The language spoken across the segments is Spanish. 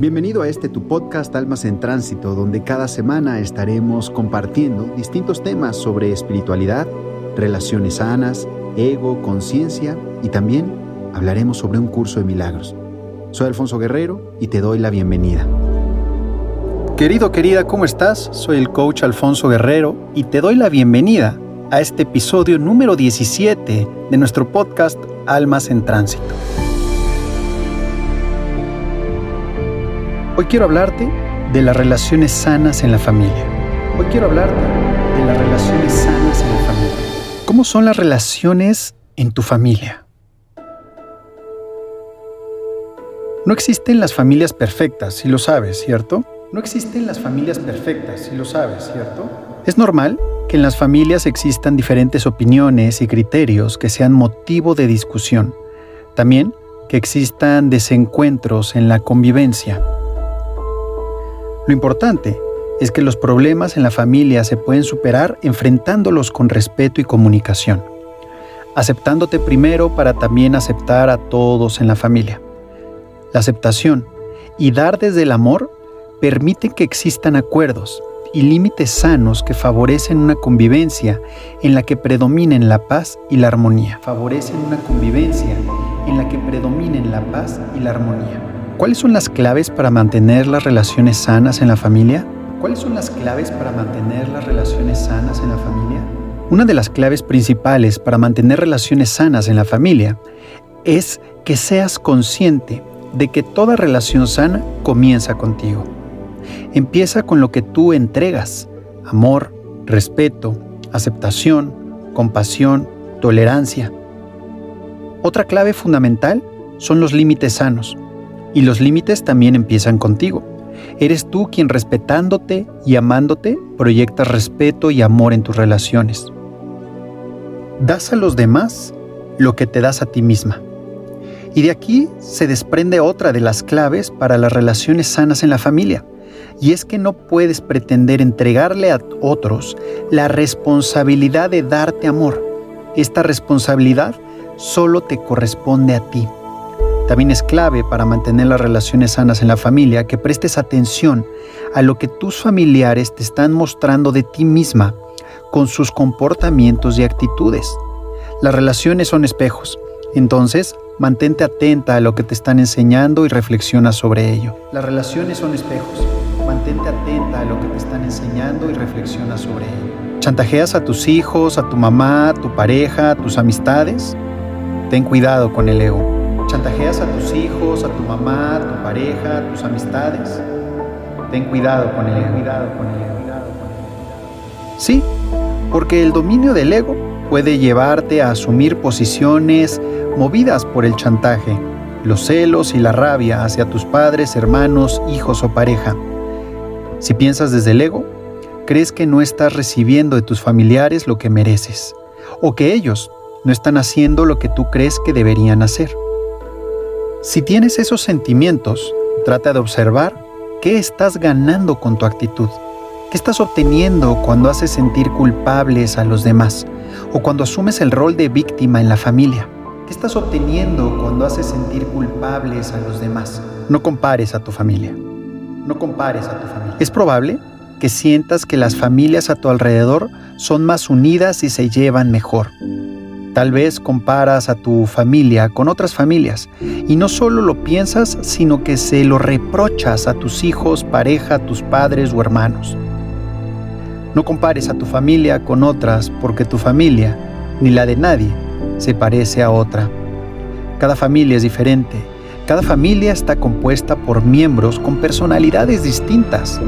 Bienvenido a este tu podcast Almas en Tránsito, donde cada semana estaremos compartiendo distintos temas sobre espiritualidad, relaciones sanas, ego, conciencia y también hablaremos sobre un curso de milagros. Soy Alfonso Guerrero y te doy la bienvenida. Querido, querida, ¿cómo estás? Soy el coach Alfonso Guerrero y te doy la bienvenida a este episodio número 17 de nuestro podcast Almas en Tránsito. Hoy quiero hablarte de las relaciones sanas en la familia. Hoy quiero hablarte de las relaciones sanas en la familia. ¿Cómo son las relaciones en tu familia? No existen las familias perfectas, si lo sabes, ¿cierto? No existen las familias perfectas, si lo sabes, ¿cierto? Es normal que en las familias existan diferentes opiniones y criterios que sean motivo de discusión. También que existan desencuentros en la convivencia. Lo importante es que los problemas en la familia se pueden superar enfrentándolos con respeto y comunicación, aceptándote primero para también aceptar a todos en la familia. La aceptación y dar desde el amor permiten que existan acuerdos y límites sanos que favorecen una convivencia en la que predominen la paz y la armonía. Favorecen una convivencia en la que predominen la paz y la armonía. ¿Cuáles son las claves para mantener las relaciones sanas en la familia? ¿Cuáles son las claves para mantener las relaciones sanas en la familia? Una de las claves principales para mantener relaciones sanas en la familia es que seas consciente de que toda relación sana comienza contigo. Empieza con lo que tú entregas, amor, respeto, aceptación, compasión, tolerancia. Otra clave fundamental son los límites sanos. Y los límites también empiezan contigo. Eres tú quien respetándote y amándote proyectas respeto y amor en tus relaciones. Das a los demás lo que te das a ti misma. Y de aquí se desprende otra de las claves para las relaciones sanas en la familia. Y es que no puedes pretender entregarle a otros la responsabilidad de darte amor. Esta responsabilidad solo te corresponde a ti. También es clave para mantener las relaciones sanas en la familia que prestes atención a lo que tus familiares te están mostrando de ti misma con sus comportamientos y actitudes. Las relaciones son espejos, entonces mantente atenta a lo que te están enseñando y reflexiona sobre ello. Las relaciones son espejos, mantente atenta a lo que te están enseñando y reflexiona sobre ello. ¿Chantajeas a tus hijos, a tu mamá, a tu pareja, a tus amistades? Ten cuidado con el ego. ¿Chantajeas a tus hijos, a tu mamá, a tu pareja, a tus amistades? Ten cuidado con el el cuidado con el Sí, porque el dominio del ego puede llevarte a asumir posiciones movidas por el chantaje, los celos y la rabia hacia tus padres, hermanos, hijos o pareja. Si piensas desde el ego, crees que no estás recibiendo de tus familiares lo que mereces, o que ellos no están haciendo lo que tú crees que deberían hacer. Si tienes esos sentimientos, trata de observar qué estás ganando con tu actitud. ¿Qué estás obteniendo cuando haces sentir culpables a los demás o cuando asumes el rol de víctima en la familia? ¿Qué estás obteniendo cuando haces sentir culpables a los demás? No compares a tu familia. No compares a tu familia. Es probable que sientas que las familias a tu alrededor son más unidas y se llevan mejor. Tal vez comparas a tu familia con otras familias y no solo lo piensas, sino que se lo reprochas a tus hijos, pareja, tus padres o hermanos. No compares a tu familia con otras porque tu familia, ni la de nadie, se parece a otra. Cada familia es diferente. Cada familia está compuesta por miembros con personalidades distintas.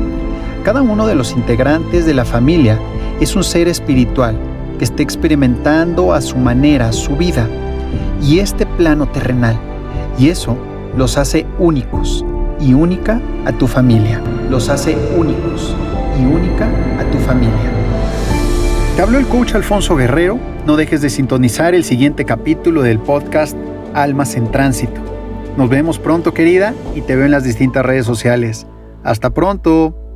Cada uno de los integrantes de la familia es un ser espiritual esté experimentando a su manera su vida y este plano terrenal. Y eso los hace únicos y única a tu familia. Los hace únicos y única a tu familia. Te habló el coach Alfonso Guerrero. No dejes de sintonizar el siguiente capítulo del podcast Almas en Tránsito. Nos vemos pronto querida y te veo en las distintas redes sociales. Hasta pronto.